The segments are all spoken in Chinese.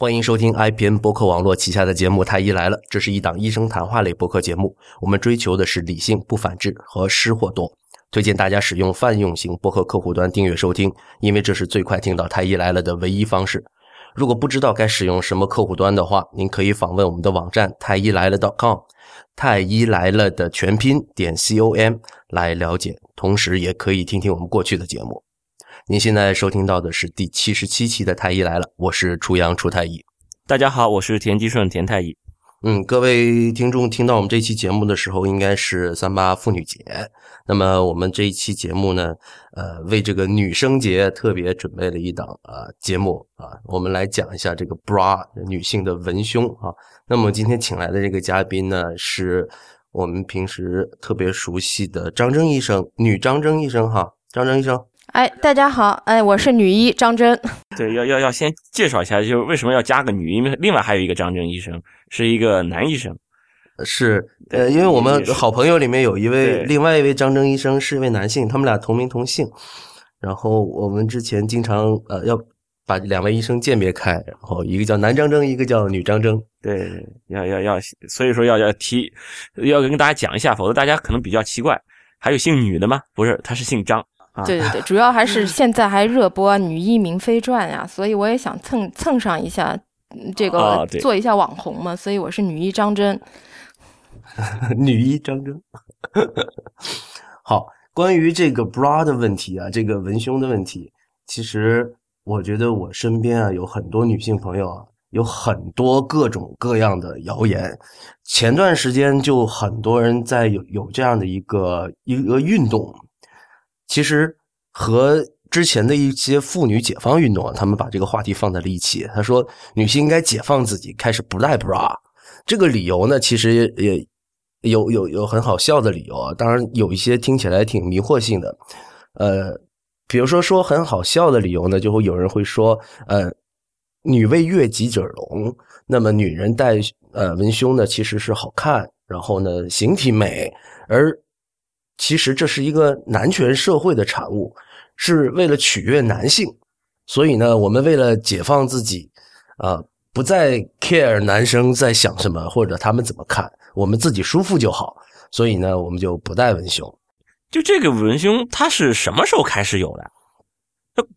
欢迎收听 IPN 博客网络旗下的节目《太医来了》，这是一档医生谈话类播客节目。我们追求的是理性、不反制和失货多。推荐大家使用泛用型博客客户端订阅收听，因为这是最快听到《太医来了》的唯一方式。如果不知道该使用什么客户端的话，您可以访问我们的网站太医来了 .com，太医来了的全拼点 com 来了解。同时，也可以听听我们过去的节目。您现在收听到的是第七十七期的《太医来了》，我是楚阳楚太医。大家好，我是田基顺田太医。嗯，各位听众听到我们这期节目的时候，应该是三八妇女节。那么我们这一期节目呢，呃，为这个女生节特别准备了一档啊节目啊，我们来讲一下这个 bra 女性的文胸啊。那么今天请来的这个嘉宾呢，是我们平时特别熟悉的张征医生，女张征医生哈，张征医生。哎，大家好，哎，我是女医张真。对，要要要先介绍一下，就是为什么要加个女，因为另外还有一个张真医生是一个男医生。是，呃，因为我们好朋友里面有一位，另外一位张真医生是一位男性，他们俩同名同姓。然后我们之前经常呃要把两位医生鉴别开，然后一个叫男张真，一个叫女张真。对，要要要，所以说要要提，要跟大家讲一下，否则大家可能比较奇怪，还有姓女的吗？不是，他是姓张。对对对，主要还是现在还热播《女医明妃传》呀，所以我也想蹭蹭上一下，这个做一下网红嘛，所以我是女医张真。女医张真。好，关于这个 bra 的问题啊，这个文胸的问题，其实我觉得我身边啊有很多女性朋友啊，有很多各种各样的谣言。前段时间就很多人在有有这样的一个一个运动。其实和之前的一些妇女解放运动啊，他们把这个话题放在了一起。他说，女性应该解放自己，开始不戴 bra。这个理由呢，其实也有有有很好笑的理由啊。当然，有一些听起来挺迷惑性的。呃，比如说说很好笑的理由呢，就会有人会说，呃，女为悦己者容。那么，女人戴呃文胸呢，其实是好看，然后呢，形体美，而。其实这是一个男权社会的产物，是为了取悦男性，所以呢，我们为了解放自己，啊，不再 care 男生在想什么或者他们怎么看，我们自己舒服就好，所以呢，我们就不戴文胸。就这个文胸，它是什么时候开始有的？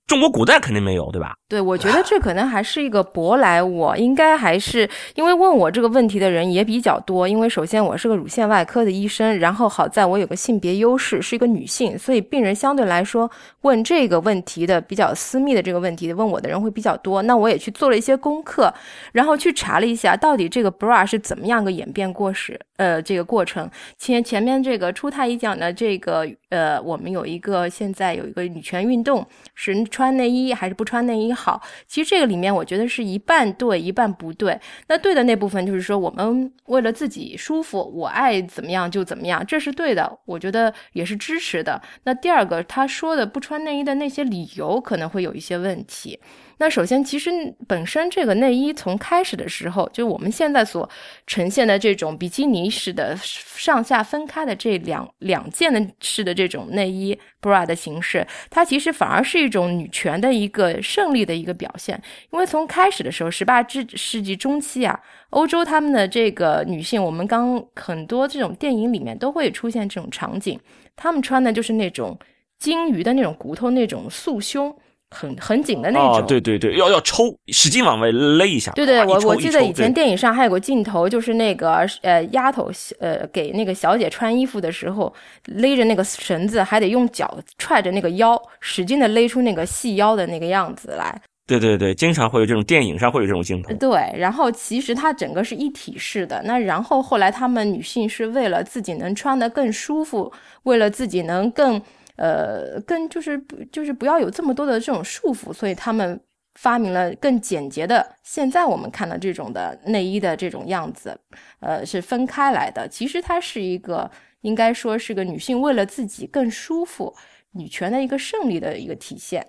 中国古代肯定没有，对吧？对，我觉得这可能还是一个舶来物，应该还是因为问我这个问题的人也比较多。因为首先我是个乳腺外科的医生，然后好在我有个性别优势，是一个女性，所以病人相对来说问这个问题的比较私密的这个问题问我的人会比较多。那我也去做了一些功课，然后去查了一下到底这个 bra 是怎么样个演变过史，呃，这个过程。前前面这个初太医讲的这个，呃，我们有一个现在有一个女权运动是。穿内衣还是不穿内衣好？其实这个里面，我觉得是一半对，一半不对。那对的那部分就是说，我们为了自己舒服，我爱怎么样就怎么样，这是对的，我觉得也是支持的。那第二个，他说的不穿内衣的那些理由可能会有一些问题。那首先，其实本身这个内衣从开始的时候，就我们现在所呈现的这种比基尼式的上下分开的这两两件的式的这种内衣 bra 的形式，它其实反而是一种女权的一个胜利的一个表现。因为从开始的时候，十八至世纪中期啊，欧洲他们的这个女性，我们刚很多这种电影里面都会出现这种场景，她们穿的就是那种鲸鱼的那种骨头那种束胸。很很紧的那种，对对对，要要抽，使劲往外勒一下。对对，我我记得以前电影上还有个镜头，就是那个呃丫头呃给那个小姐穿衣服的时候，勒着那个绳子，还得用脚踹着那个腰，使劲的勒出那个细腰的那个样子来。对对对，经常会有这种电影上会有这种镜头。对，然后其实它整个是一体式的。那然后后来他们女性是为了自己能穿得更舒服，为了自己能更。呃，更就是不就是不要有这么多的这种束缚，所以他们发明了更简洁的。现在我们看到这种的内衣的这种样子，呃，是分开来的。其实它是一个，应该说是个女性为了自己更舒服，女权的一个胜利的一个体现。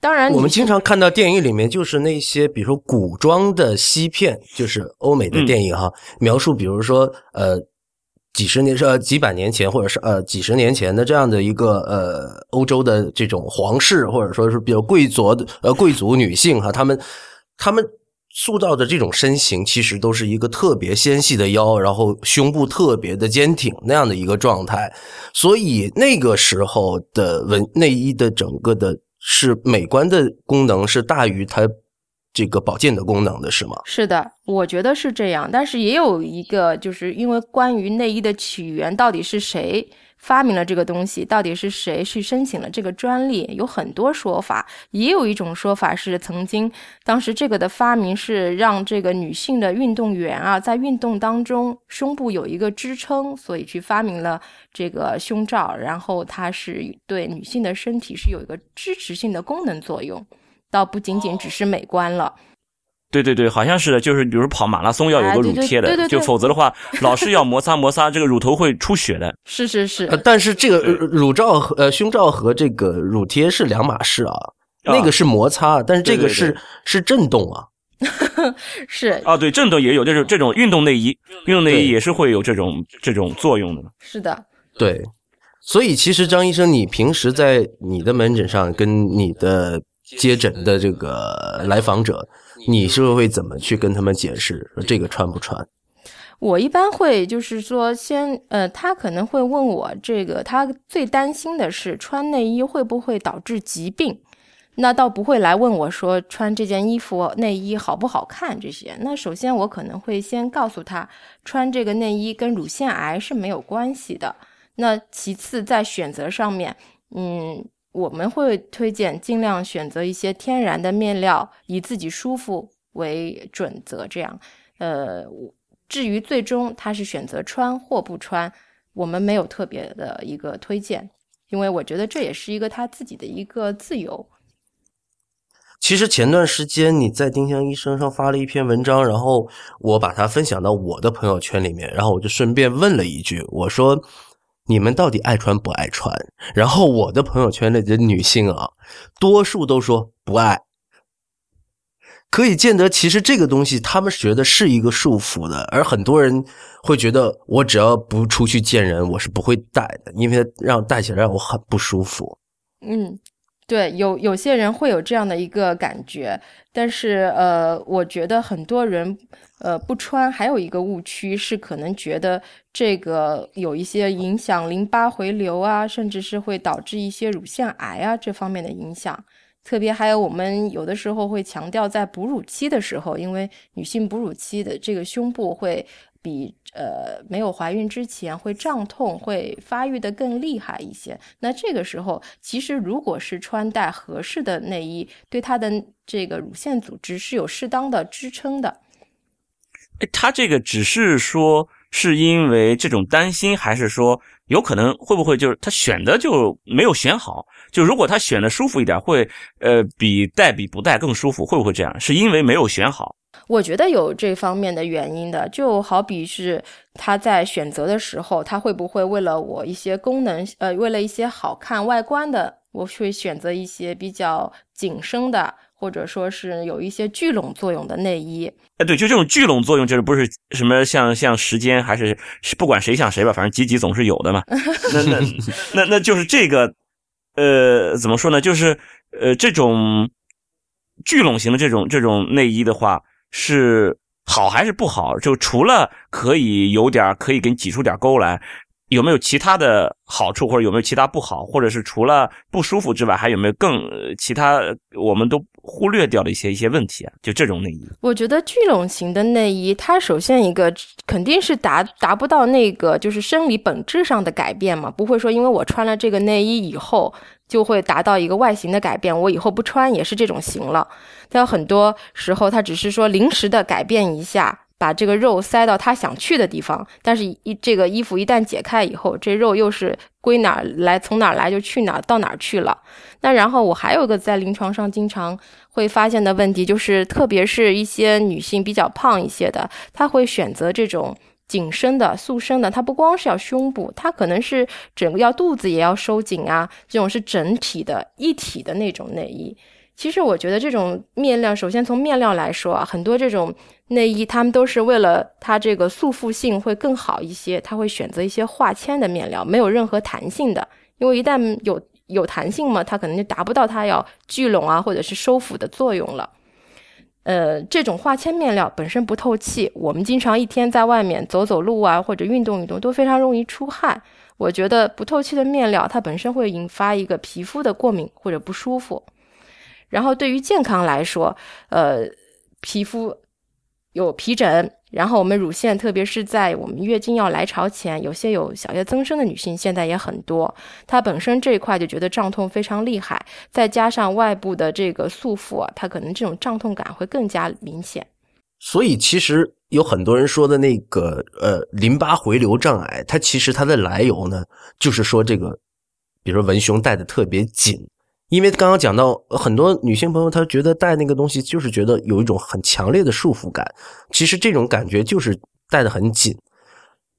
当然，我们经常看到电影里面就是那些，比如说古装的西片，就是欧美的电影哈，描述比如说呃。几十年是几百年前，或者是呃几十年前的这样的一个呃欧洲的这种皇室，或者说是比较贵族的呃贵族女性哈，她们她们塑造的这种身形，其实都是一个特别纤细的腰，然后胸部特别的坚挺那样的一个状态。所以那个时候的文内衣的整个的是美观的功能是大于它这个保健的功能的，是吗？是的，我觉得是这样。但是也有一个，就是因为关于内衣的起源到底是谁？发明了这个东西，到底是谁去申请了这个专利？有很多说法，也有一种说法是，曾经当时这个的发明是让这个女性的运动员啊，在运动当中胸部有一个支撑，所以去发明了这个胸罩，然后它是对女性的身体是有一个支持性的功能作用，倒不仅仅只是美观了。对对对，好像是的，就是比如跑马拉松要有个乳贴的，就否则的话，老是要摩擦摩擦，这个乳头会出血的。是是是，但是这个乳罩和呃胸罩和这个乳贴是两码事啊，那个是摩擦，但是这个是是震动啊。是啊，对，震动也有，就是这种运动内衣，运动内衣也是会有这种这种作用的。是的，对，所以其实张医生，你平时在你的门诊上跟你的接诊的这个来访者。你是会怎么去跟他们解释说这个穿不穿？我一般会就是说，先呃，他可能会问我这个，他最担心的是穿内衣会不会导致疾病，那倒不会来问我说穿这件衣服内衣好不好看这些。那首先我可能会先告诉他，穿这个内衣跟乳腺癌是没有关系的。那其次在选择上面，嗯。我们会推荐尽量选择一些天然的面料，以自己舒服为准则。这样，呃，至于最终他是选择穿或不穿，我们没有特别的一个推荐，因为我觉得这也是一个他自己的一个自由。其实前段时间你在丁香医生上发了一篇文章，然后我把它分享到我的朋友圈里面，然后我就顺便问了一句，我说。你们到底爱穿不爱穿？然后我的朋友圈里的女性啊，多数都说不爱。可以见得，其实这个东西他们觉得是一个束缚的，而很多人会觉得，我只要不出去见人，我是不会戴的，因为让戴起来让我很不舒服。嗯。对，有有些人会有这样的一个感觉，但是呃，我觉得很多人呃不穿，还有一个误区是可能觉得这个有一些影响淋巴回流啊，甚至是会导致一些乳腺癌啊这方面的影响。特别还有我们有的时候会强调，在哺乳期的时候，因为女性哺乳期的这个胸部会。比呃没有怀孕之前会胀痛，会发育的更厉害一些。那这个时候，其实如果是穿戴合适的内衣，对它的这个乳腺组织是有适当的支撑的。哎，他这个只是说是因为这种担心，还是说有可能会不会就是他选的就没有选好？就如果他选的舒服一点，会呃比戴比不戴更舒服，会不会这样？是因为没有选好？我觉得有这方面的原因的，就好比是他在选择的时候，他会不会为了我一些功能，呃，为了一些好看外观的，我会选择一些比较紧身的，或者说是有一些聚拢作用的内衣。哎，对，就这种聚拢作用，就是不是什么像像时间，还是不管谁像谁吧，反正积极总是有的嘛。那那那那就是这个，呃，怎么说呢？就是呃，这种聚拢型的这种这种内衣的话。是好还是不好？就除了可以有点可以给你挤出点沟来，有没有其他的好处，或者有没有其他不好，或者是除了不舒服之外，还有没有更其他我们都忽略掉的一些一些问题啊？就这种内衣，我觉得聚拢型的内衣，它首先一个肯定是达达不到那个就是生理本质上的改变嘛，不会说因为我穿了这个内衣以后。就会达到一个外形的改变，我以后不穿也是这种型了。但很多时候，他只是说临时的改变一下，把这个肉塞到他想去的地方。但是，一这个衣服一旦解开以后，这肉又是归哪儿来，从哪儿来就去哪儿，到哪儿去了。那然后我还有一个在临床上经常会发现的问题，就是特别是一些女性比较胖一些的，她会选择这种。紧身的、塑身的，它不光是要胸部，它可能是整个要肚子也要收紧啊。这种是整体的一体的那种内衣。其实我觉得这种面料，首先从面料来说啊，很多这种内衣，他们都是为了它这个束缚性会更好一些，他会选择一些化纤的面料，没有任何弹性的。因为一旦有有弹性嘛，它可能就达不到它要聚拢啊或者是收腹的作用了。呃，这种化纤面料本身不透气，我们经常一天在外面走走路啊，或者运动运动，都非常容易出汗。我觉得不透气的面料，它本身会引发一个皮肤的过敏或者不舒服。然后对于健康来说，呃，皮肤有皮疹。然后我们乳腺，特别是在我们月经要来潮前，有些有小叶增生的女性，现在也很多。她本身这一块就觉得胀痛非常厉害，再加上外部的这个束缚，她可能这种胀痛感会更加明显。所以其实有很多人说的那个呃淋巴回流障碍，它其实它的来由呢，就是说这个，比如文胸戴的特别紧。因为刚刚讲到很多女性朋友，她觉得戴那个东西就是觉得有一种很强烈的束缚感。其实这种感觉就是戴的很紧。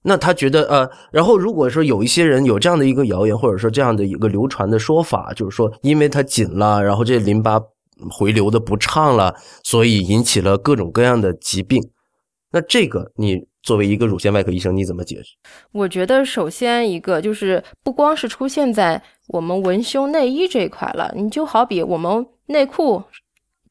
那她觉得呃，然后如果说有一些人有这样的一个谣言，或者说这样的一个流传的说法，就是说因为它紧了，然后这淋巴回流的不畅了，所以引起了各种各样的疾病。那这个你作为一个乳腺外科医生，你怎么解释？我觉得首先一个就是不光是出现在。我们文胸内衣这一块了，你就好比我们内裤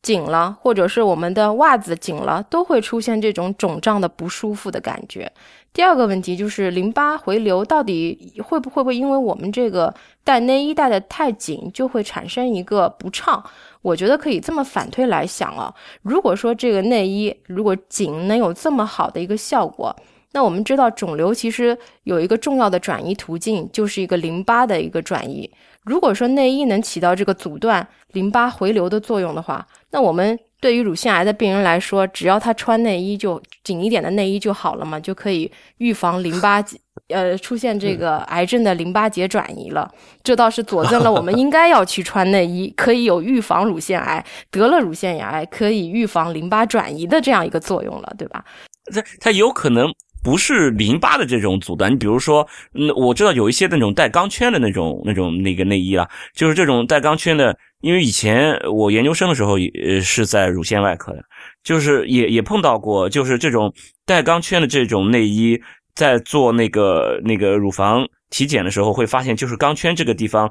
紧了，或者是我们的袜子紧了，都会出现这种肿胀的不舒服的感觉。第二个问题就是淋巴回流到底会不会会因为我们这个带内衣带的太紧，就会产生一个不畅？我觉得可以这么反推来想啊，如果说这个内衣如果紧能有这么好的一个效果。那我们知道，肿瘤其实有一个重要的转移途径，就是一个淋巴的一个转移。如果说内衣能起到这个阻断淋巴回流的作用的话，那我们对于乳腺癌的病人来说，只要他穿内衣就紧一点的内衣就好了嘛，就可以预防淋巴呃出现这个癌症的淋巴结转移了。这倒是佐证了我们 应该要去穿内衣，可以有预防乳腺癌得了乳腺癌可以预防淋巴转移的这样一个作用了，对吧？它它有可能。不是淋巴的这种阻断，你比如说，嗯，我知道有一些那种带钢圈的那种、那种那个内衣啦，就是这种带钢圈的。因为以前我研究生的时候也是在乳腺外科的，就是也也碰到过，就是这种带钢圈的这种内衣，在做那个那个乳房体检的时候，会发现就是钢圈这个地方，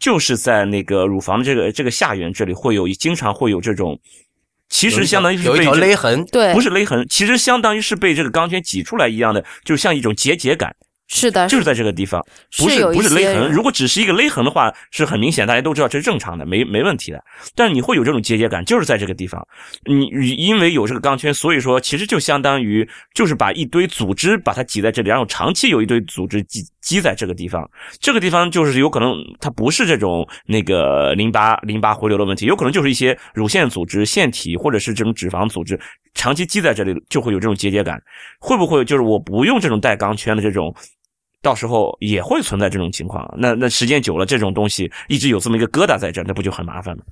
就是在那个乳房的这个这个下缘这里会有，经常会有这种。其实相当于是有一条勒痕，对，不是勒痕，其实相当于是被这个钢圈挤出来一样的，就像一种结节感。是的，就是在这个地方，不是不是勒痕。如果只是一个勒痕的话，是很明显，大家都知道这是正常的，没没问题的。但是你会有这种结节感，就是在这个地方。你因为有这个钢圈，所以说其实就相当于就是把一堆组织把它挤在这里，然后长期有一堆组织积积在这个地方。这个地方就是有可能它不是这种那个淋巴淋巴回流的问题，有可能就是一些乳腺组织、腺体或者是这种脂肪组织长期积在这里，就会有这种结节感。会不会就是我不用这种带钢圈的这种？到时候也会存在这种情况，那那时间久了，这种东西一直有这么一个疙瘩在这，那不就很麻烦吗？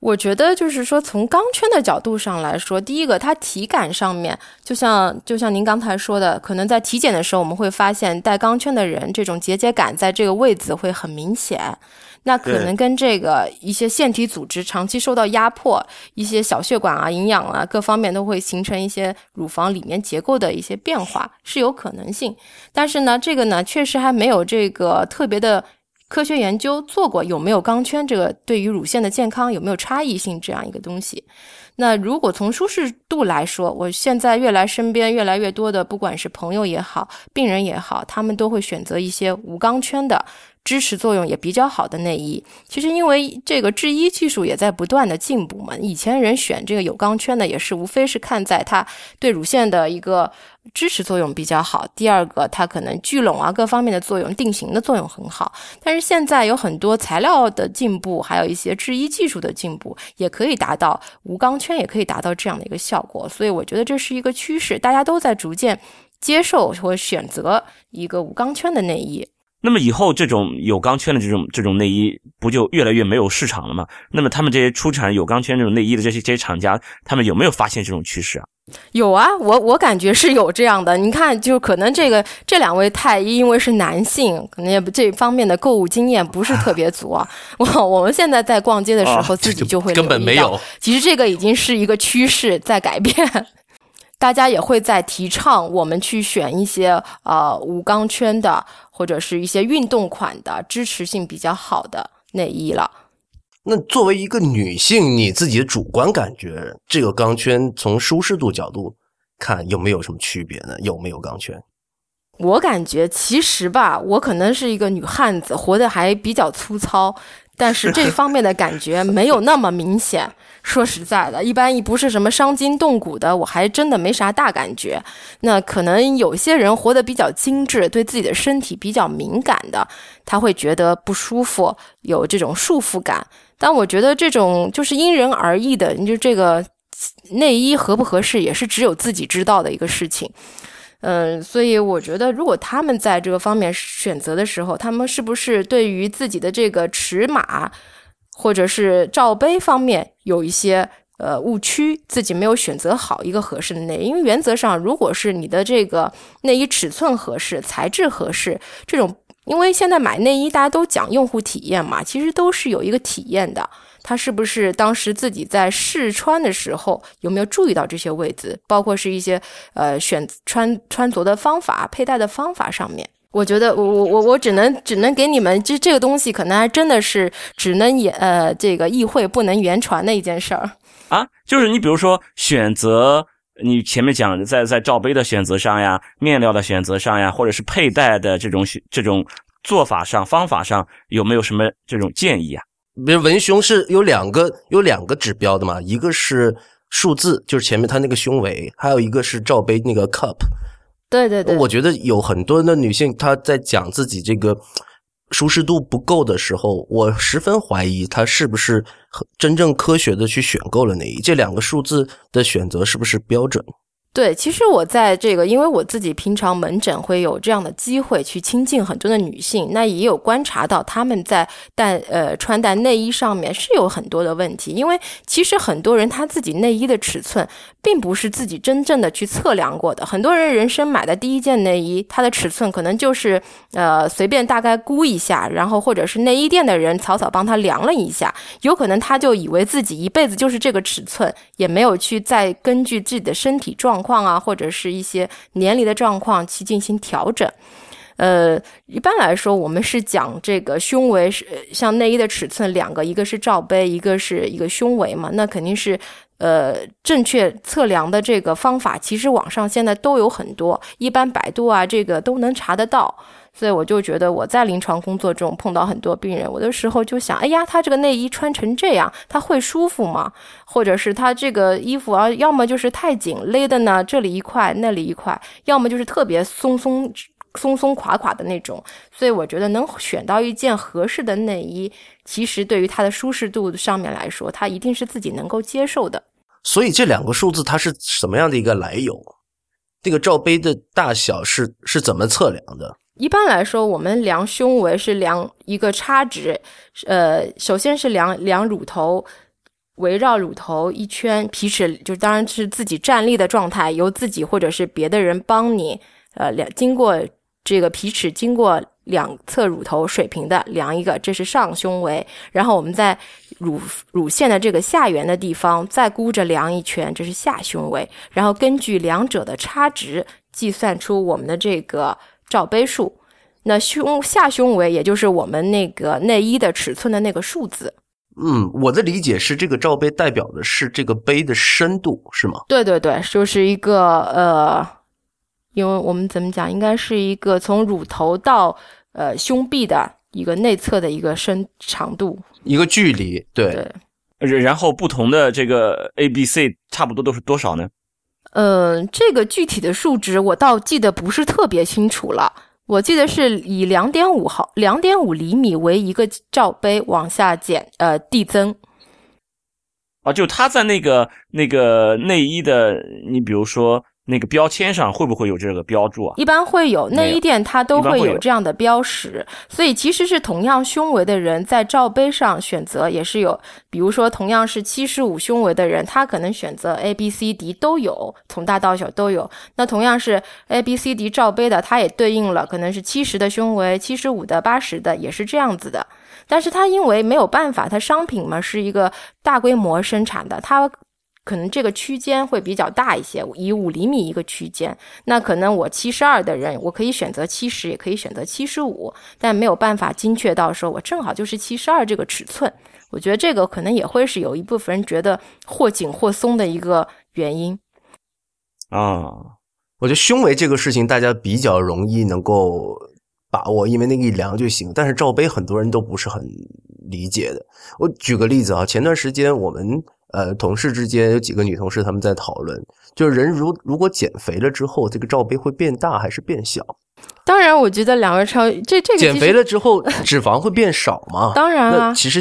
我觉得就是说，从钢圈的角度上来说，第一个，它体感上面，就像就像您刚才说的，可能在体检的时候，我们会发现带钢圈的人，这种结节感在这个位置会很明显。那可能跟这个一些腺体组织长期受到压迫，一些小血管啊、营养啊各方面都会形成一些乳房里面结构的一些变化，是有可能性。但是呢，这个呢确实还没有这个特别的科学研究做过，有没有钢圈这个对于乳腺的健康有没有差异性这样一个东西。那如果从舒适度来说，我现在越来身边越来越多的，不管是朋友也好，病人也好，他们都会选择一些无钢圈的。支持作用也比较好的内衣，其实因为这个制衣技术也在不断的进步嘛。以前人选这个有钢圈的，也是无非是看在它对乳腺的一个支持作用比较好，第二个它可能聚拢啊各方面的作用、定型的作用很好。但是现在有很多材料的进步，还有一些制衣技术的进步，也可以达到无钢圈，也可以达到这样的一个效果。所以我觉得这是一个趋势，大家都在逐渐接受或选择一个无钢圈的内衣。那么以后这种有钢圈的这种这种内衣不就越来越没有市场了吗？那么他们这些出产有钢圈这种内衣的这些这些厂家，他们有没有发现这种趋势啊？有啊，我我感觉是有这样的。你看，就可能这个这两位太医因为是男性，可能也不这方面的购物经验不是特别足啊。我我们现在在逛街的时候，自己就会根本没有。其实这个已经是一个趋势在改变。大家也会在提倡我们去选一些呃无钢圈的，或者是一些运动款的，支持性比较好的内衣了。那作为一个女性，你自己的主观感觉，这个钢圈从舒适度角度看有没有什么区别呢？有没有钢圈？我感觉其实吧，我可能是一个女汉子，活得还比较粗糙，但是这方面的感觉没有那么明显。说实在的，一般一不是什么伤筋动骨的，我还真的没啥大感觉。那可能有些人活得比较精致，对自己的身体比较敏感的，他会觉得不舒服，有这种束缚感。但我觉得这种就是因人而异的，你就这个内衣合不合适，也是只有自己知道的一个事情。嗯，所以我觉得，如果他们在这个方面选择的时候，他们是不是对于自己的这个尺码或者是罩杯方面有一些呃误区，自己没有选择好一个合适的内衣？因为原则上，如果是你的这个内衣尺寸合适、材质合适，这种，因为现在买内衣大家都讲用户体验嘛，其实都是有一个体验的。他是不是当时自己在试穿的时候有没有注意到这些位置，包括是一些呃选穿穿着的方法、佩戴的方法上面？我觉得我我我我只能只能给你们，这这个东西可能还真的是只能言呃这个意会不能言传的一件事儿啊。就是你比如说选择，你前面讲在在罩杯的选择上呀，面料的选择上呀，或者是佩戴的这种选这种做法上、方法上，有没有什么这种建议啊？比如文胸是有两个有两个指标的嘛，一个是数字，就是前面它那个胸围，还有一个是罩杯那个 cup。对对对，我觉得有很多的女性她在讲自己这个舒适度不够的时候，我十分怀疑她是不是真正科学的去选购了内衣，这两个数字的选择是不是标准？对，其实我在这个，因为我自己平常门诊会有这样的机会去亲近很多的女性，那也有观察到她们在戴呃穿戴内衣上面是有很多的问题。因为其实很多人他自己内衣的尺寸并不是自己真正的去测量过的，很多人人生买的第一件内衣，它的尺寸可能就是呃随便大概估一下，然后或者是内衣店的人草草帮他量了一下，有可能他就以为自己一辈子就是这个尺寸，也没有去再根据自己的身体状。况啊，或者是一些年龄的状况去进行调整。呃，一般来说，我们是讲这个胸围是像内衣的尺寸两个，一个是罩杯，一个是一个胸围嘛。那肯定是呃正确测量的这个方法，其实网上现在都有很多，一般百度啊这个都能查得到。所以我就觉得我在临床工作中碰到很多病人，我的时候就想，哎呀，他这个内衣穿成这样，他会舒服吗？或者是他这个衣服啊，要么就是太紧勒的呢，这里一块，那里一块，要么就是特别松松松松垮垮的那种。所以我觉得能选到一件合适的内衣，其实对于它的舒适度上面来说，它一定是自己能够接受的。所以这两个数字它是什么样的一个来由？这个罩杯的大小是是怎么测量的？一般来说，我们量胸围是量一个差值，呃，首先是量量乳头，围绕乳头一圈皮尺，就当然是自己站立的状态，由自己或者是别的人帮你，呃，量经过这个皮尺经过两侧乳头水平的量一个，这是上胸围，然后我们在乳乳腺的这个下缘的地方再箍着量一圈，这是下胸围，然后根据两者的差值计算出我们的这个。罩杯数，那胸下胸围也就是我们那个内衣的尺寸的那个数字。嗯，我的理解是，这个罩杯代表的是这个杯的深度，是吗？对对对，就是一个呃，因为我们怎么讲，应该是一个从乳头到呃胸壁的一个内侧的一个深长度，一个距离。对，然后不同的这个 A、B、C 差不多都是多少呢？嗯，这个具体的数值我倒记得不是特别清楚了。我记得是以两点五毫、两点五厘米为一个罩杯往下减，呃，递增。啊，就它在那个那个内衣的，你比如说。那个标签上会不会有这个标注啊？一般会有，内衣店它都会有这样的标识。所以其实是同样胸围的人在罩杯上选择也是有，比如说同样是七十五胸围的人，他可能选择 A、B、C、D 都有，从大到小都有。那同样是 A、B、C、D 罩杯的，它也对应了可能是七十的胸围、七十五的、八十的，也是这样子的。但是它因为没有办法，它商品嘛是一个大规模生产的，它。可能这个区间会比较大一些，以五厘米一个区间。那可能我七十二的人，我可以选择七十，也可以选择七十五，但没有办法精确到说我正好就是七十二这个尺寸。我觉得这个可能也会是有一部分人觉得或紧或松的一个原因。啊，我觉得胸围这个事情大家比较容易能够把握，因为那个一量就行。但是罩杯很多人都不是很理解的。我举个例子啊，前段时间我们呃同事之间有几个女同事他们在讨论，就是人如如果减肥了之后，这个罩杯会变大还是变小？当然，我觉得两位超这这个减肥了之后脂肪会变少吗？当然啊，其实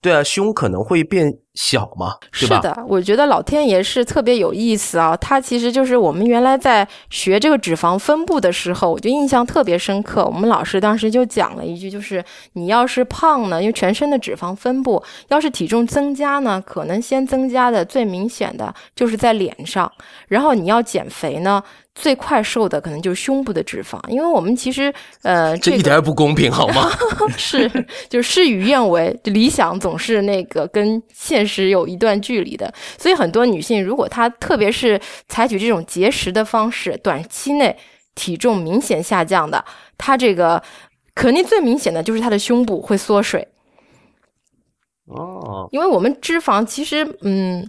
对啊，胸可能会变小嘛，是的，我觉得老天爷是特别有意思啊。他其实就是我们原来在学这个脂肪分布的时候，我就印象特别深刻。我们老师当时就讲了一句，就是你要是胖呢，因为全身的脂肪分布，要是体重增加呢，可能先增加的最明显的就是在脸上，然后你要减肥呢。最快瘦的可能就是胸部的脂肪，因为我们其实呃，这一点不公平好吗？是，就是事与愿违，理想总是那个跟现实有一段距离的。所以很多女性，如果她特别是采取这种节食的方式，短期内体重明显下降的，她这个肯定最明显的就是她的胸部会缩水。哦，因为我们脂肪其实嗯。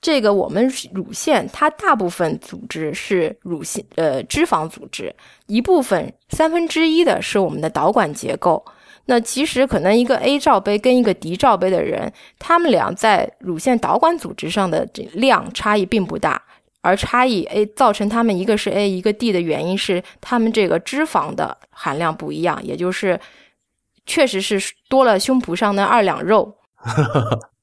这个我们乳腺，它大部分组织是乳腺呃脂肪组织，一部分三分之一的是我们的导管结构。那其实可能一个 A 罩杯跟一个 D 罩杯的人，他们俩在乳腺导管组织上的这量差异并不大，而差异 A 造成他们一个是 A 一个 D 的原因是他们这个脂肪的含量不一样，也就是确实是多了胸脯上的二两肉。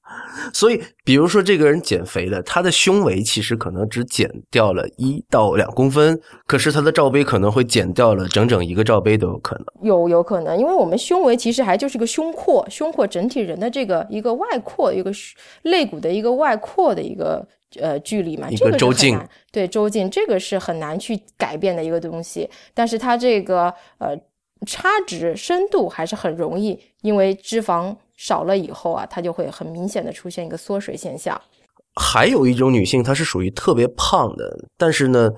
所以，比如说这个人减肥了，他的胸围其实可能只减掉了一到两公分，可是他的罩杯可能会减掉了整整一个罩杯都有可能。有有可能，因为我们胸围其实还就是个胸廓，胸廓整体人的这个一个外扩，一个肋骨的一个外扩的一个呃距离嘛，一个周径。对周径，这个是很难去改变的一个东西，但是它这个呃差值深度还是很容易，因为脂肪。少了以后啊，它就会很明显的出现一个缩水现象。还有一种女性，她是属于特别胖的，但是呢，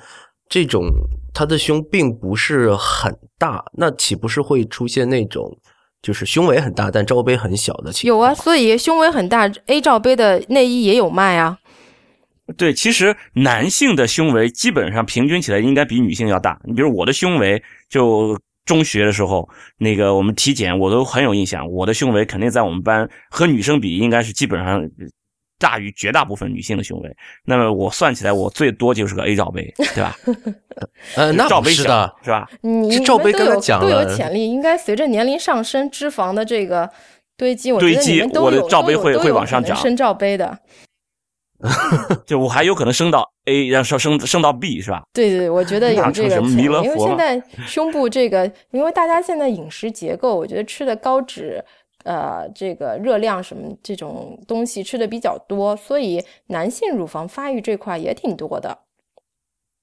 这种她的胸并不是很大，那岂不是会出现那种就是胸围很大但罩杯很小的情况？有啊，所以胸围很大 A 罩杯的内衣也有卖啊。对，其实男性的胸围基本上平均起来应该比女性要大。你比如我的胸围就。中学的时候，那个我们体检，我都很有印象。我的胸围肯定在我们班和女生比，应该是基本上大于绝大部分女性的胸围。那么我算起来，我最多就是个 A 罩杯，对吧？呃，那罩杯是的，是吧？你罩杯刚才讲了，都有潜力。应该随着年龄上升，脂肪的这个堆积，我觉得你们都有罩杯会会往上涨，升罩杯的。就我还有可能升到 A，然后升升到 B 是吧？对对，我觉得有这个因为现在胸部这个，因为大家现在饮食结构，我觉得吃的高脂，呃，这个热量什么这种东西吃的比较多，所以男性乳房发育这块也挺多的。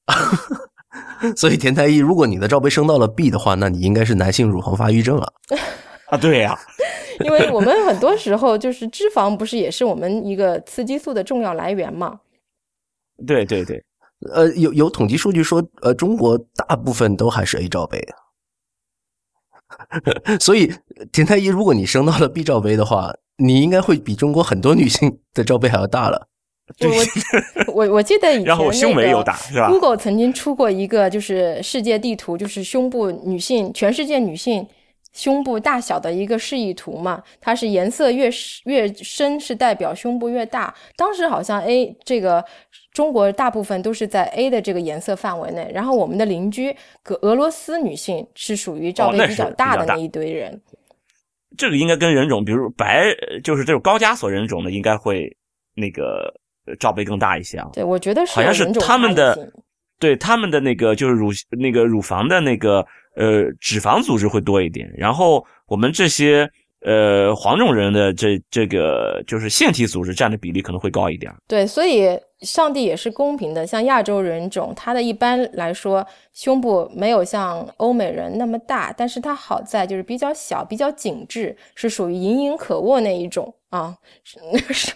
所以田太医，如果你的罩杯升到了 B 的话，那你应该是男性乳房发育症了。啊，对呀。因为我们很多时候就是脂肪，不是也是我们一个雌激素的重要来源嘛？对对对，呃，有有统计数据说，呃，中国大部分都还是 A 罩杯啊。所以田太医，如果你升到了 B 罩杯的话，你应该会比中国很多女性的罩杯还要大了。我我我记得以前然后胸围又大是吧？Google 曾经出过一个就是世界地图，就是胸部女性，全世界女性。胸部大小的一个示意图嘛，它是颜色越越深是代表胸部越大。当时好像 A 这个中国大部分都是在 A 的这个颜色范围内，然后我们的邻居俄俄罗斯女性是属于罩杯比较大的那一堆人。这个应该跟人种，比如白就是这种高加索人种的，应该会那个罩杯更大一些啊。对，我觉得是好像是他们的，对他们的那个就是乳那个乳房的那个。呃，脂肪组织会多一点，然后我们这些呃黄种人的这这个就是腺体组织占的比例可能会高一点。对，所以上帝也是公平的，像亚洲人种，他的一般来说胸部没有像欧美人那么大，但是它好在就是比较小，比较紧致，是属于盈盈可握那一种。啊，是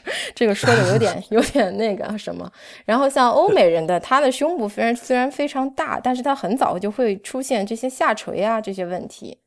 这个说的有点有点那个什么。然后像欧美人的，他的胸部虽然虽然非常大，但是他很早就会出现这些下垂啊这些问题。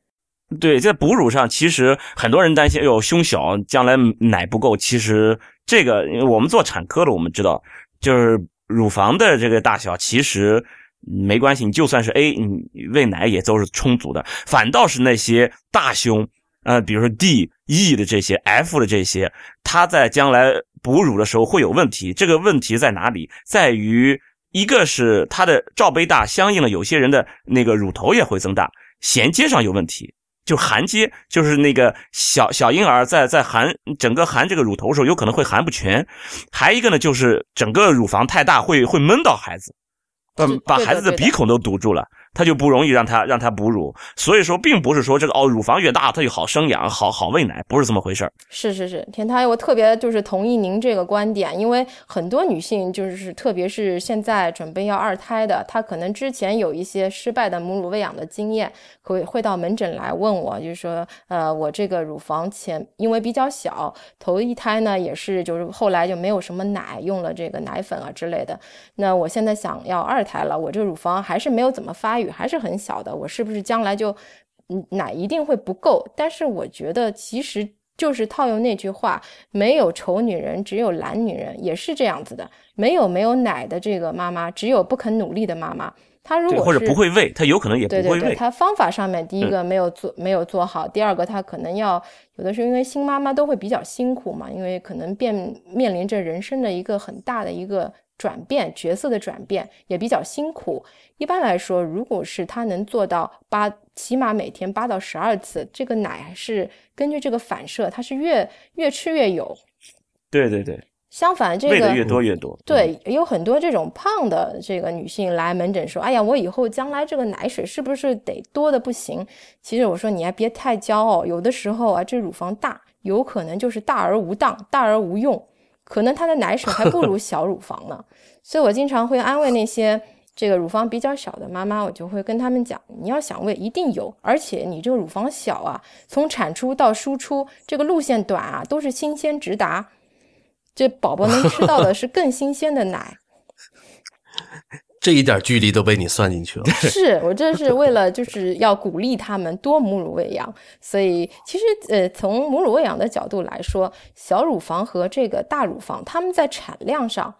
对，在哺乳上，其实很多人担心，哎呦，胸小，将来奶不够。其实这个，我们做产科的，我们知道，就是乳房的这个大小，其实没关系。你就算是 A，你喂奶也都是充足的。反倒是那些大胸，呃，比如说 D、E 的这些，F 的这些，它在将来哺乳的时候会有问题。这个问题在哪里？在于一个是它的罩杯大，相应的有些人的那个乳头也会增大，衔接上有问题。就含接，就是那个小小婴儿在在含整个含这个乳头的时候，有可能会含不全。还一个呢，就是整个乳房太大，会会闷到孩子，把把孩子的鼻孔都堵住了。它就不容易让它让它哺乳，所以说并不是说这个哦乳房越大它就好生养好好喂奶，不是这么回事是是是，田太，我特别就是同意您这个观点，因为很多女性就是特别是现在准备要二胎的，她可能之前有一些失败的母乳喂养的经验，会会到门诊来问我，就是说呃我这个乳房前因为比较小，头一胎呢也是就是后来就没有什么奶，用了这个奶粉啊之类的，那我现在想要二胎了，我这乳房还是没有怎么发育。还是很小的，我是不是将来就奶一定会不够？但是我觉得其实就是套用那句话，没有丑女人，只有懒女人，也是这样子的。没有没有奶的这个妈妈，只有不肯努力的妈妈。她如果或者不会喂，她有可能也不会喂。她方法上面，第一个没有做没有做好，第二个她可能要有的时候，因为新妈妈都会比较辛苦嘛，因为可能变面临着人生的一个很大的一个。转变角色的转变也比较辛苦。一般来说，如果是他能做到八，起码每天八到十二次，这个奶是根据这个反射，它是越越吃越有。对对对。相反，这个越多越多。对，有很多这种胖的这个女性来门诊说：“哎呀，我以后将来这个奶水是不是得多的不行？”其实我说你还别太骄傲，有的时候啊，这乳房大，有可能就是大而无当，大而无用。可能她的奶水还不如 小乳房呢，所以我经常会安慰那些这个乳房比较小的妈妈，我就会跟他们讲，你要想喂，一定有，而且你这个乳房小啊，从产出到输出这个路线短啊，都是新鲜直达，这宝宝能吃到的是更新鲜的奶。这一点距离都被你算进去了。是我这是为了就是要鼓励他们多母乳喂养，所以其实呃从母乳喂养的角度来说，小乳房和这个大乳房，它们在产量上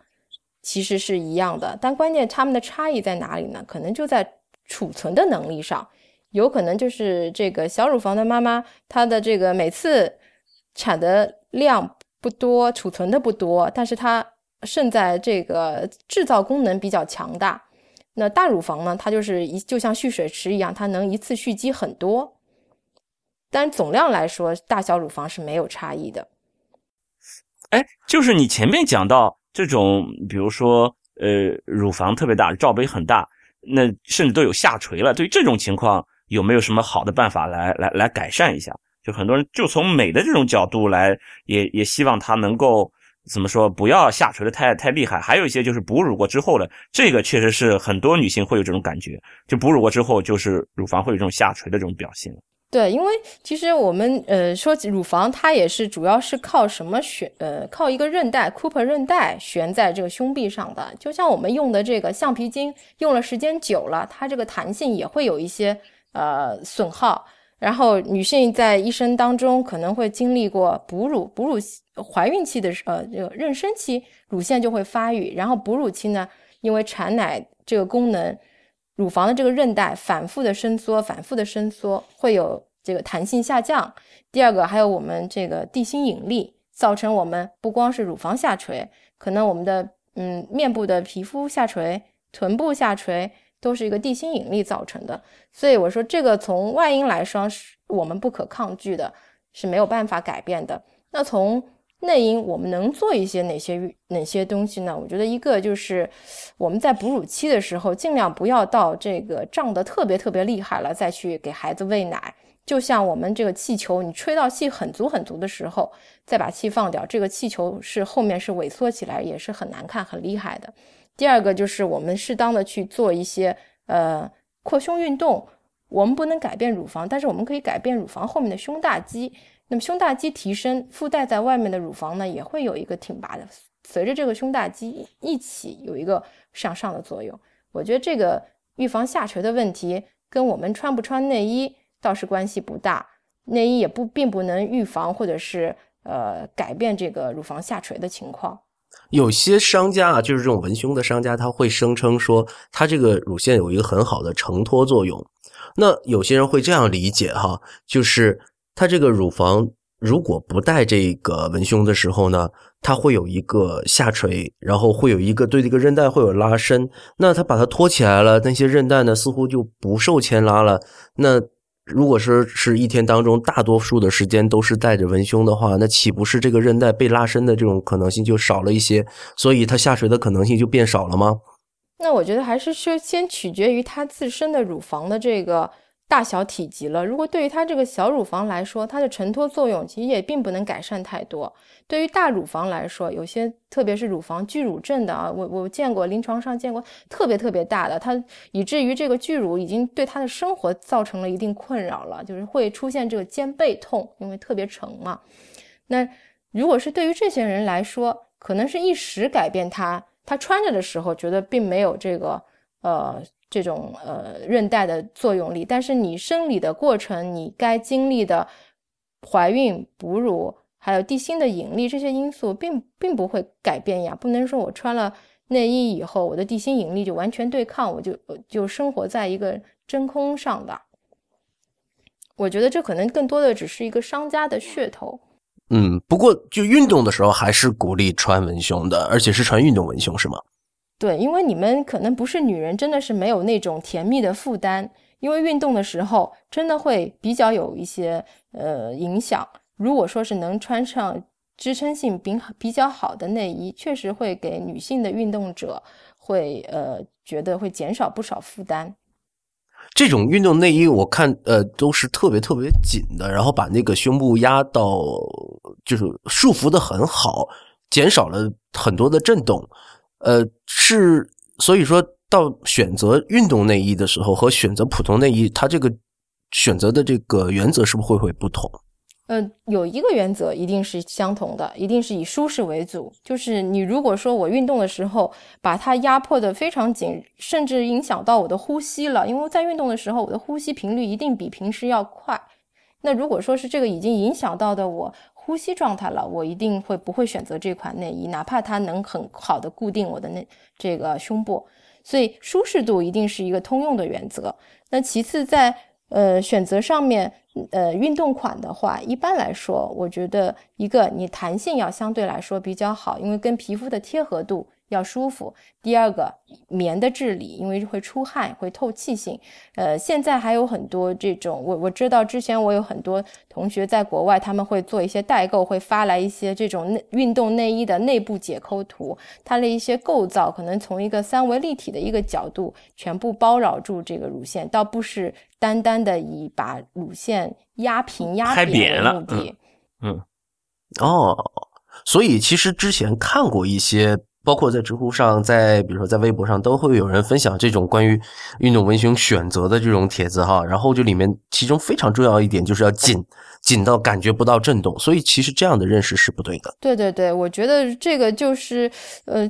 其实是一样的，但关键它们的差异在哪里呢？可能就在储存的能力上，有可能就是这个小乳房的妈妈，她的这个每次产的量不多，储存的不多，但是她。胜在这个制造功能比较强大，那大乳房呢？它就是一就像蓄水池一样，它能一次蓄积很多。但总量来说，大小乳房是没有差异的。哎，就是你前面讲到这种，比如说呃，乳房特别大，罩杯很大，那甚至都有下垂了。对于这种情况，有没有什么好的办法来来来改善一下？就很多人就从美的这种角度来，也也希望它能够。怎么说？不要下垂的太太厉害。还有一些就是哺乳过之后的，这个确实是很多女性会有这种感觉，就哺乳过之后，就是乳房会有这种下垂的这种表现。对，因为其实我们呃说乳房，它也是主要是靠什么悬？呃，靠一个韧带，Cooper 韧带悬在这个胸壁上的。就像我们用的这个橡皮筋，用了时间久了，它这个弹性也会有一些呃损耗。然后女性在一生当中可能会经历过哺乳、哺乳、怀孕期的呃这个妊娠期，乳腺就会发育。然后哺乳期呢，因为产奶这个功能，乳房的这个韧带反复的伸缩、反复的伸缩，会有这个弹性下降。第二个还有我们这个地心引力，造成我们不光是乳房下垂，可能我们的嗯面部的皮肤下垂、臀部下垂。都是一个地心引力造成的，所以我说这个从外因来说是我们不可抗拒的，是没有办法改变的。那从内因，我们能做一些哪些哪些东西呢？我觉得一个就是我们在哺乳期的时候，尽量不要到这个胀得特别特别厉害了再去给孩子喂奶。就像我们这个气球，你吹到气很足很足的时候，再把气放掉，这个气球是后面是萎缩起来，也是很难看、很厉害的。第二个就是我们适当的去做一些呃扩胸运动，我们不能改变乳房，但是我们可以改变乳房后面的胸大肌。那么胸大肌提升，附带在外面的乳房呢也会有一个挺拔的，随着这个胸大肌一起有一个向上的作用。我觉得这个预防下垂的问题跟我们穿不穿内衣，倒是关系不大。内衣也不并不能预防或者是呃改变这个乳房下垂的情况。有些商家啊，就是这种文胸的商家，他会声称说，它这个乳腺有一个很好的承托作用。那有些人会这样理解哈，就是它这个乳房如果不带这个文胸的时候呢，它会有一个下垂，然后会有一个对这个韧带会有拉伸。那它把它托起来了，那些韧带呢似乎就不受牵拉了。那如果说是一天当中大多数的时间都是带着文胸的话，那岂不是这个韧带被拉伸的这种可能性就少了一些？所以它下垂的可能性就变少了吗？那我觉得还是说先取决于它自身的乳房的这个大小体积了。如果对于它这个小乳房来说，它的承托作用其实也并不能改善太多。对于大乳房来说，有些特别是乳房巨乳症的啊，我我见过临床上见过特别特别大的，它以至于这个巨乳已经对他的生活造成了一定困扰了，就是会出现这个肩背痛，因为特别沉嘛。那如果是对于这些人来说，可能是一时改变它，他穿着的时候觉得并没有这个呃这种呃韧带的作用力，但是你生理的过程，你该经历的怀孕、哺乳。还有地心的引力这些因素并并不会改变呀，不能说我穿了内衣以后，我的地心引力就完全对抗，我就就生活在一个真空上的。我觉得这可能更多的只是一个商家的噱头。嗯，不过就运动的时候还是鼓励穿文胸的，而且是穿运动文胸，是吗？对，因为你们可能不是女人，真的是没有那种甜蜜的负担，因为运动的时候真的会比较有一些呃影响。如果说是能穿上支撑性比比较好的内衣，确实会给女性的运动者会呃觉得会减少不少负担。这种运动内衣我看呃都是特别特别紧的，然后把那个胸部压到就是束缚的很好，减少了很多的震动。呃，是所以说到选择运动内衣的时候和选择普通内衣，它这个选择的这个原则是不是会会不同？呃，有一个原则一定是相同的，一定是以舒适为主。就是你如果说我运动的时候把它压迫的非常紧，甚至影响到我的呼吸了，因为在运动的时候我的呼吸频率一定比平时要快。那如果说是这个已经影响到的我呼吸状态了，我一定会不会选择这款内衣，哪怕它能很好的固定我的那这个胸部。所以舒适度一定是一个通用的原则。那其次在呃选择上面。呃，运动款的话，一般来说，我觉得一个你弹性要相对来说比较好，因为跟皮肤的贴合度。要舒服。第二个，棉的治理，因为会出汗，会透气性。呃，现在还有很多这种，我我知道之前我有很多同学在国外，他们会做一些代购，会发来一些这种内运动内衣的内部解剖图，它的一些构造可能从一个三维立体的一个角度全部包绕住这个乳腺，倒不是单单的以把乳腺压平压扁为目的。嗯，哦，所以其实之前看过一些。包括在知乎上，在比如说在微博上，都会有人分享这种关于运动文胸选择的这种帖子哈。然后就里面其中非常重要一点就是要紧，紧到感觉不到震动。所以其实这样的认识是不对的。对对对，我觉得这个就是呃，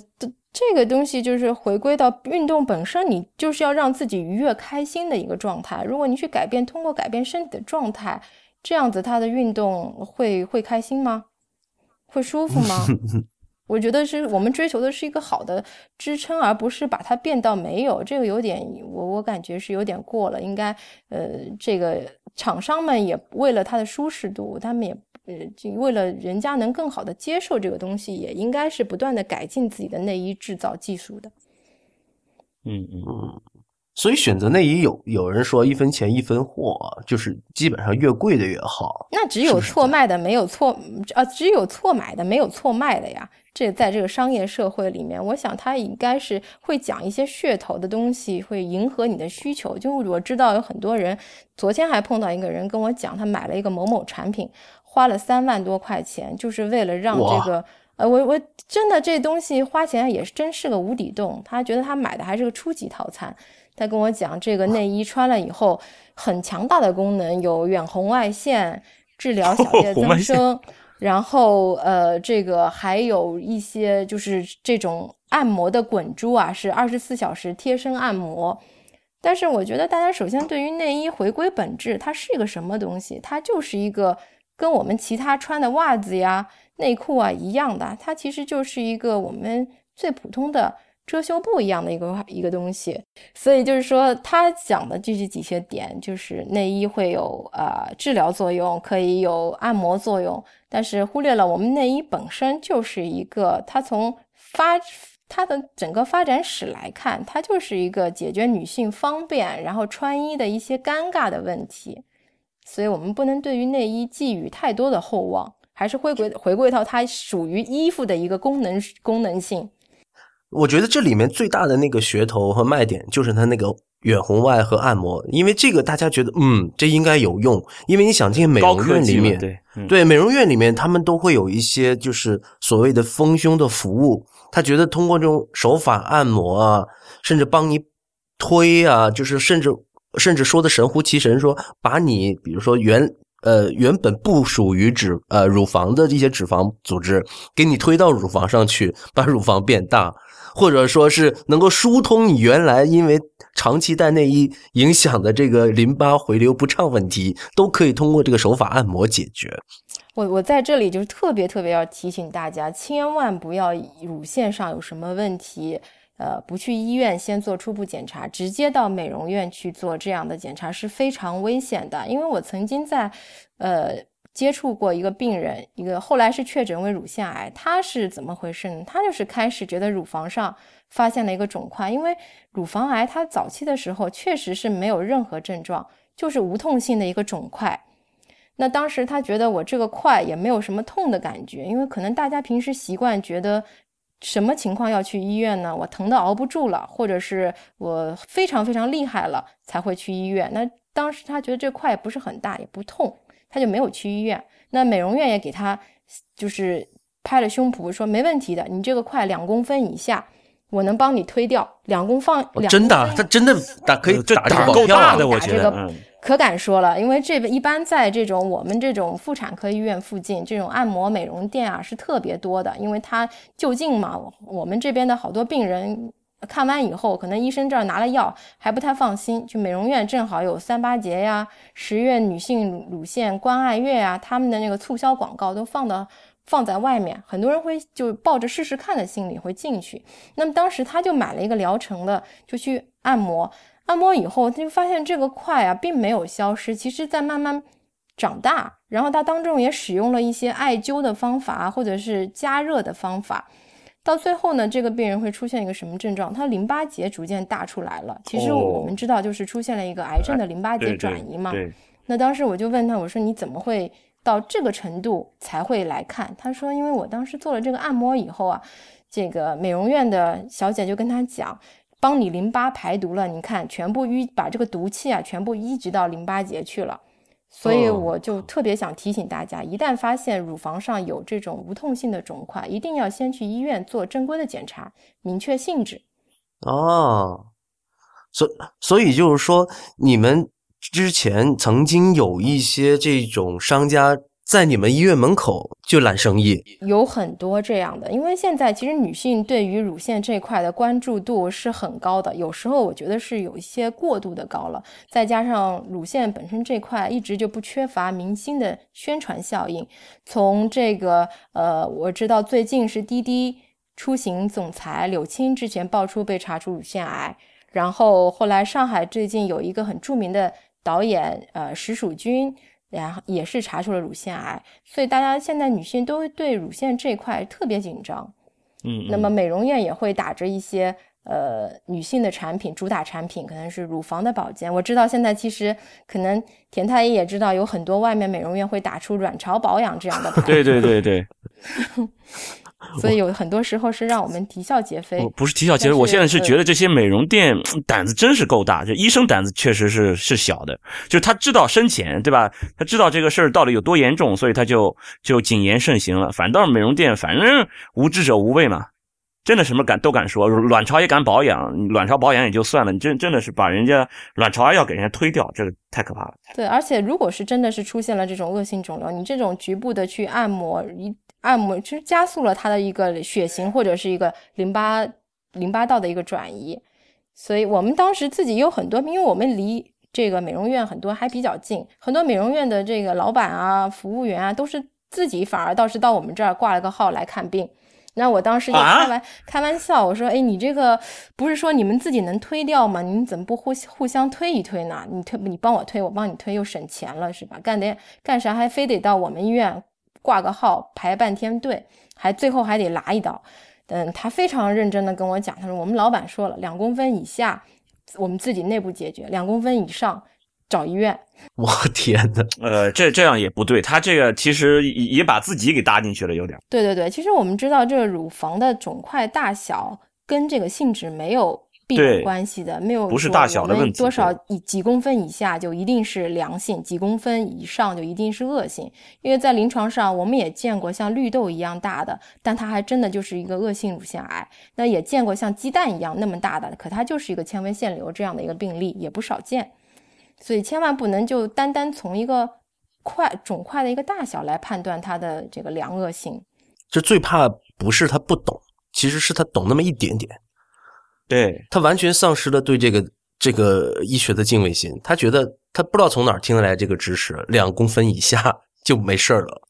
这个东西就是回归到运动本身，你就是要让自己愉悦开心的一个状态。如果你去改变，通过改变身体的状态，这样子他的运动会会开心吗？会舒服吗？我觉得是我们追求的是一个好的支撑，而不是把它变到没有。这个有点，我我感觉是有点过了。应该，呃，这个厂商们也为了它的舒适度，他们也呃，为了人家能更好的接受这个东西，也应该是不断的改进自己的内衣制造技术的。嗯嗯嗯。所以选择内衣有有人说一分钱一分货，就是基本上越贵的越好。那只有错卖的没有错啊，只有错买的没有错卖的呀。这在这个商业社会里面，我想他应该是会讲一些噱头的东西，会迎合你的需求。就我知道有很多人，昨天还碰到一个人跟我讲，他买了一个某某产品，花了三万多块钱，就是为了让这个呃，我我真的这东西花钱也是真是个无底洞。他觉得他买的还是个初级套餐。他跟我讲，这个内衣穿了以后很强大的功能，有远红外线治疗小叶增 生，然后呃，这个还有一些就是这种按摩的滚珠啊，是二十四小时贴身按摩。但是我觉得大家首先对于内衣回归本质，它是一个什么东西？它就是一个跟我们其他穿的袜子呀、内裤啊一样的，它其实就是一个我们最普通的遮羞布一样的一个一个东西。所以就是说，他讲的这是几些点，就是内衣会有呃治疗作用，可以有按摩作用，但是忽略了我们内衣本身就是一个，它从发。它的整个发展史来看，它就是一个解决女性方便，然后穿衣的一些尴尬的问题，所以我们不能对于内衣寄予太多的厚望，还是回归回归到它属于衣服的一个功能功能性。我觉得这里面最大的那个噱头和卖点就是它那个远红外和按摩，因为这个大家觉得嗯，这应该有用，因为你想进美容院里面，对对，美容院里面他们都会有一些就是所谓的丰胸的服务。他觉得通过这种手法按摩啊，甚至帮你推啊，就是甚至甚至说的神乎其神，说把你比如说原呃原本不属于脂呃乳房的这些脂肪组织，给你推到乳房上去，把乳房变大，或者说是能够疏通你原来因为长期戴内衣影响的这个淋巴回流不畅问题，都可以通过这个手法按摩解决。我我在这里就是特别特别要提醒大家，千万不要乳腺上有什么问题，呃，不去医院先做初步检查，直接到美容院去做这样的检查是非常危险的。因为我曾经在，呃，接触过一个病人，一个后来是确诊为乳腺癌，他是怎么回事呢？他就是开始觉得乳房上发现了一个肿块，因为乳房癌它早期的时候确实是没有任何症状，就是无痛性的一个肿块。那当时他觉得我这个块也没有什么痛的感觉，因为可能大家平时习惯觉得什么情况要去医院呢？我疼的熬不住了，或者是我非常非常厉害了才会去医院。那当时他觉得这块也不是很大，也不痛，他就没有去医院。那美容院也给他就是拍了胸脯说没问题的，你这个块两公分以下，我能帮你推掉。两公放两真的，他真的打可以打打够大的，我觉得。可敢说了，因为这一般在这种我们这种妇产科医院附近，这种按摩美容店啊是特别多的，因为它就近嘛。我们这边的好多病人看完以后，可能医生这儿拿了药还不太放心，就美容院正好有三八节呀、十月女性乳腺关爱月呀，他们的那个促销广告都放的放在外面，很多人会就抱着试试看的心理会进去。那么当时他就买了一个疗程的，就去按摩。按摩以后，他就发现这个块啊并没有消失，其实在慢慢长大。然后他当中也使用了一些艾灸的方法，或者是加热的方法。到最后呢，这个病人会出现一个什么症状？他淋巴结逐渐大出来了。其实我们知道，就是出现了一个癌症的淋巴结转移嘛。那当时我就问他，我说你怎么会到这个程度才会来看？他说，因为我当时做了这个按摩以后啊，这个美容院的小姐就跟他讲。帮你淋巴排毒了，你看全部淤把这个毒气啊全部移植到淋巴结去了，所以我就特别想提醒大家，一旦发现乳房上有这种无痛性的肿块，一定要先去医院做正规的检查，明确性质。哦，所所以就是说，你们之前曾经有一些这种商家。在你们医院门口就揽生意，有很多这样的。因为现在其实女性对于乳腺这块的关注度是很高的，有时候我觉得是有一些过度的高了。再加上乳腺本身这块一直就不缺乏明星的宣传效应。从这个呃，我知道最近是滴滴出行总裁柳青之前爆出被查出乳腺癌，然后后来上海最近有一个很著名的导演呃石蜀君。然后也是查出了乳腺癌，所以大家现在女性都对乳腺这块特别紧张。嗯，那么美容院也会打着一些呃女性的产品，主打产品可能是乳房的保健。我知道现在其实可能田太医也知道，有很多外面美容院会打出卵巢保养这样的。对对对对。所以有很多时候是让我们啼笑皆非。不是啼笑皆非，我现在是觉得这些美容店胆子真是够大，这医生胆子确实是是小的，就是他知道深浅，对吧？他知道这个事儿到底有多严重，所以他就就谨言慎行了。反倒是美容店，反正无知者无畏嘛，真的什么敢都敢说，卵巢也敢保养，卵巢保养也就算了，你真真的是把人家卵巢癌要给人家推掉，这个太可怕了。对，而且如果是真的是出现了这种恶性肿瘤，你这种局部的去按摩一。按摩其实加速了它的一个血型或者是一个淋巴淋巴道的一个转移，所以我们当时自己有很多，因为我们离这个美容院很多还比较近，很多美容院的这个老板啊、服务员啊，都是自己反而倒是到我们这儿挂了个号来看病。那我当时就开玩开玩笑，我说：“哎，你这个不是说你们自己能推掉吗？你们怎么不互互相推一推呢？你推你帮我推，我帮你推，又省钱了，是吧？干点干啥还非得到我们医院挂个号排半天队，还最后还得拉一刀。”嗯，他非常认真的跟我讲，他说我们老板说了，两公分以下我们自己内部解决，两公分以上找医院。我天哪！呃，这这样也不对，他这个其实也把自己给搭进去了，有点。对对对，其实我们知道这个乳房的肿块大小跟这个性质没有。必然关系的没有不是大小的问题，多少以几公分以下就一定是良性，几公分以上就一定是恶性。因为在临床上，我们也见过像绿豆一样大的，但它还真的就是一个恶性乳腺癌。那也见过像鸡蛋一样那么大的，可它就是一个纤维腺瘤这样的一个病例，也不少见。所以千万不能就单单从一个块肿块的一个大小来判断它的这个良恶性。这最怕不是他不懂，其实是他懂那么一点点。对他完全丧失了对这个这个医学的敬畏心，他觉得他不知道从哪儿听来这个知识，两公分以下 就没事儿了。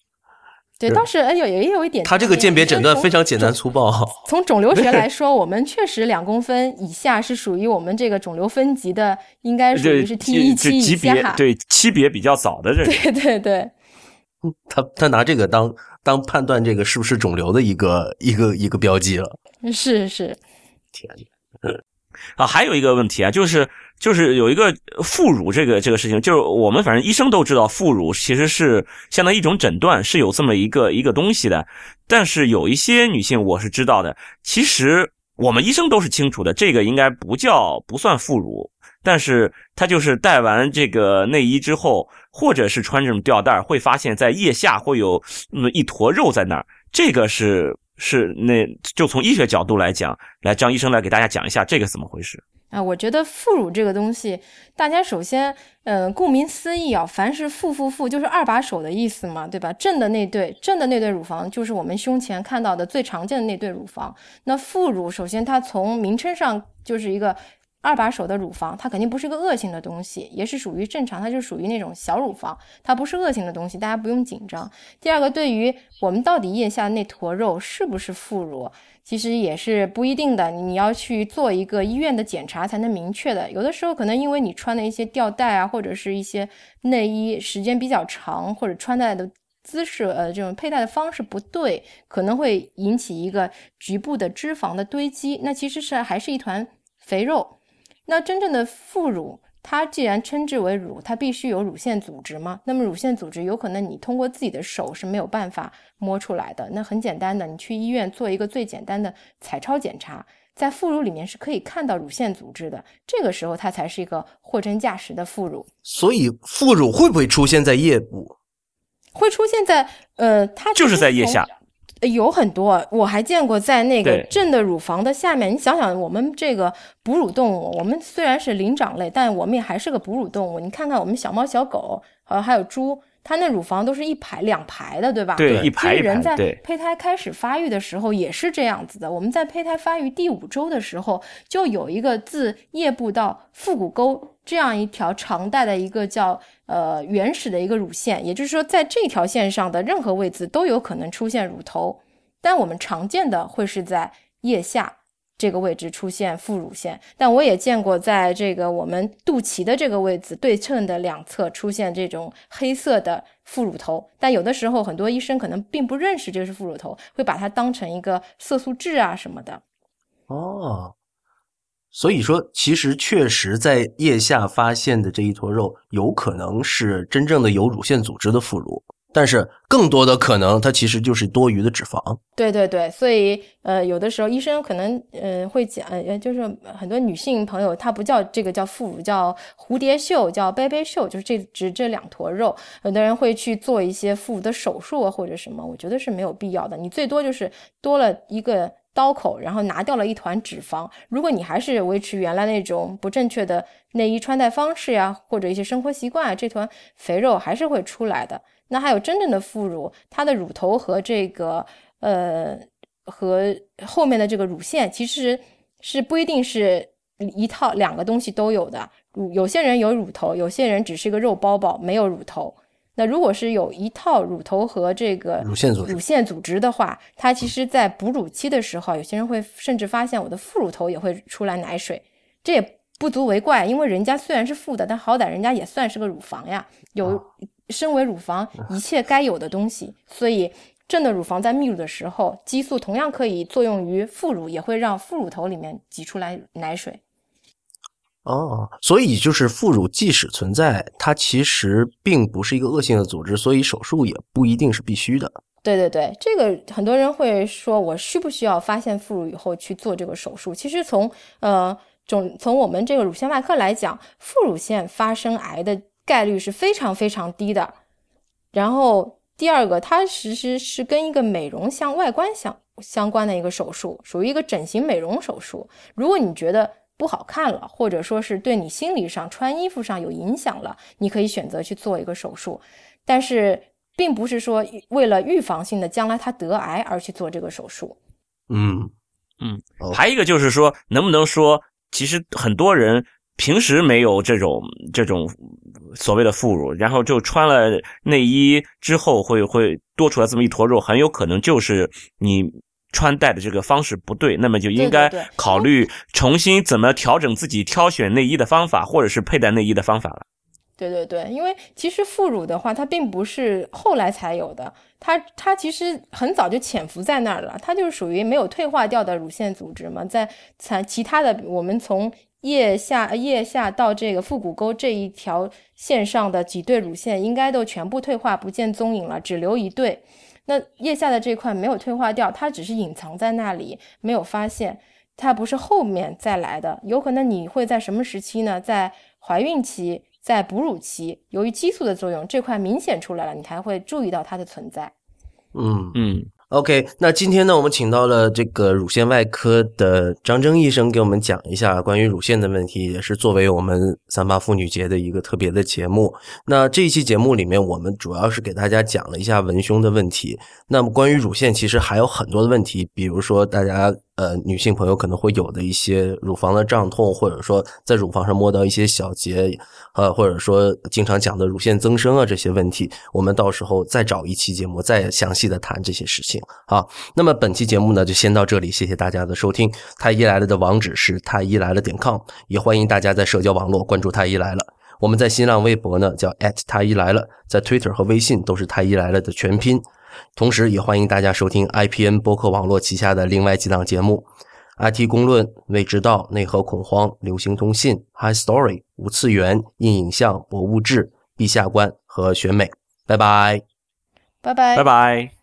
对，当时哎有也有一点，他这个鉴别诊断非常简单粗暴。从肿瘤学来说，我们确实两公分以下是属于我们这个肿瘤分级的，应该属于是 T 一期以下，对区别比较早的这。对对对，他他拿这个当当判断这个是不是肿瘤的一个一个一个标记了。是是，天。啊，还有一个问题啊，就是就是有一个副乳这个这个事情，就是我们反正医生都知道，副乳其实是相当于一种诊断，是有这么一个一个东西的。但是有一些女性我是知道的，其实我们医生都是清楚的，这个应该不叫不算副乳，但是她就是戴完这个内衣之后，或者是穿这种吊带，会发现在腋下会有那么一坨肉在那儿，这个是。是，那就从医学角度来讲，来张医生来给大家讲一下这个怎么回事啊？我觉得副乳这个东西，大家首先，呃，顾名思义啊，凡是副副副就是二把手的意思嘛，对吧？正的那对，正的那对乳房就是我们胸前看到的最常见的那对乳房。那副乳，首先它从名称上就是一个。二把手的乳房，它肯定不是个恶性的东西，也是属于正常，它就属于那种小乳房，它不是恶性的东西，大家不用紧张。第二个，对于我们到底腋下那坨肉是不是副乳，其实也是不一定的，你要去做一个医院的检查才能明确的。有的时候可能因为你穿的一些吊带啊，或者是一些内衣时间比较长，或者穿戴的姿势，呃，这种佩戴的方式不对，可能会引起一个局部的脂肪的堆积，那其实是还是一团肥肉。那真正的副乳，它既然称之为乳，它必须有乳腺组织嘛？那么乳腺组织有可能你通过自己的手是没有办法摸出来的。那很简单的，你去医院做一个最简单的彩超检查，在副乳里面是可以看到乳腺组织的。这个时候它才是一个货真价实的副乳。所以副乳会不会出现在腋部？会出现在呃，它就是在腋下。有很多，我还见过在那个正的乳房的下面。你想想，我们这个哺乳动物，我们虽然是灵长类，但我们也还是个哺乳动物。你看看我们小猫、小狗，呃，还有猪。它那乳房都是一排两排的，对吧？对，一排一排。人在胚胎开始发育的时候也是这样子的。我们在胚胎发育第五周的时候，就有一个自腋部到腹股沟这样一条长带的一个叫呃原始的一个乳腺，也就是说，在这条线上的任何位置都有可能出现乳头，但我们常见的会是在腋下。这个位置出现副乳腺，但我也见过在这个我们肚脐的这个位置对称的两侧出现这种黑色的副乳头，但有的时候很多医生可能并不认识这是副乳头，会把它当成一个色素痣啊什么的。哦，所以说其实确实在腋下发现的这一坨肉，有可能是真正的有乳腺组织的副乳。但是更多的可能，它其实就是多余的脂肪。对对对，所以呃，有的时候医生可能呃会讲，呃，就是很多女性朋友，她不叫这个叫副乳，叫蝴蝶袖，叫杯杯袖，就是这只这两坨肉。有的人会去做一些副乳的手术啊，或者什么，我觉得是没有必要的。你最多就是多了一个刀口，然后拿掉了一团脂肪。如果你还是维持原来那种不正确的内衣穿戴方式呀，或者一些生活习惯，这团肥肉还是会出来的。那还有真正的副乳，它的乳头和这个呃和后面的这个乳腺其实是不一定是一套两个东西都有的。乳有些人有乳头，有些人只是一个肉包包，没有乳头。那如果是有一套乳头和这个乳腺组织乳腺组织的话，它其实在哺乳期的时候，有些人会甚至发现我的副乳头也会出来奶水，这也不足为怪，因为人家虽然是负的，但好歹人家也算是个乳房呀，有身为乳房一切该有的东西，所以正的乳房在泌乳的时候，激素同样可以作用于副乳，也会让副乳头里面挤出来奶水。哦，所以就是副乳即使存在，它其实并不是一个恶性的组织，所以手术也不一定是必须的。对对对，这个很多人会说，我需不需要发现副乳以后去做这个手术？其实从呃从从我们这个乳腺外科来讲，副乳腺发生癌的概率是非常非常低的。然后第二个，它其实是跟一个美容相外观相相关的一个手术，属于一个整形美容手术。如果你觉得不好看了，或者说是对你心理上穿衣服上有影响了，你可以选择去做一个手术，但是并不是说为了预防性的将来他得癌而去做这个手术。嗯嗯哦，还有一个就是说，能不能说，其实很多人平时没有这种这种所谓的副乳，然后就穿了内衣之后会会多出来这么一坨肉，很有可能就是你。穿戴的这个方式不对，那么就应该考虑重新怎么调整自己挑选内衣的方法，或者是佩戴内衣的方法了。对对对，因为其实副乳的话，它并不是后来才有的，它它其实很早就潜伏在那儿了，它就是属于没有退化掉的乳腺组织嘛，在才其他的我们从腋下腋下到这个腹股沟这一条线上的几对乳腺，应该都全部退化不见踪影了，只留一对。那腋下的这块没有退化掉，它只是隐藏在那里，没有发现。它不是后面再来的，有可能你会在什么时期呢？在怀孕期，在哺乳期，由于激素的作用，这块明显出来了，你才会注意到它的存在。嗯嗯，OK，那今天呢，我们请到了这个乳腺外科的张征医生，给我们讲一下关于乳腺的问题，也是作为我们三八妇女节的一个特别的节目。那这一期节目里面，我们主要是给大家讲了一下文胸的问题。那么关于乳腺，其实还有很多的问题，比如说大家呃女性朋友可能会有的一些乳房的胀痛，或者说在乳房上摸到一些小结，呃，或者说经常讲的乳腺增生啊这些问题，我们到时候再找一期节目再详细的谈这些事情啊。那么本期节目呢就先到这里，谢谢大家的收听。太医来了的网址是太医来了点 com，也欢迎大家在社交网络关注太医来了。我们在新浪微博呢叫太医来了，在 Twitter 和微信都是太医来了的全拼。同时，也欢迎大家收听 IPN 播客网络旗下的另外几档节目：IT 公论、未知道、内核恐慌、流行通信、High Story、无次元、硬影像、博物志、陛下观和选美。拜拜。拜拜，拜拜。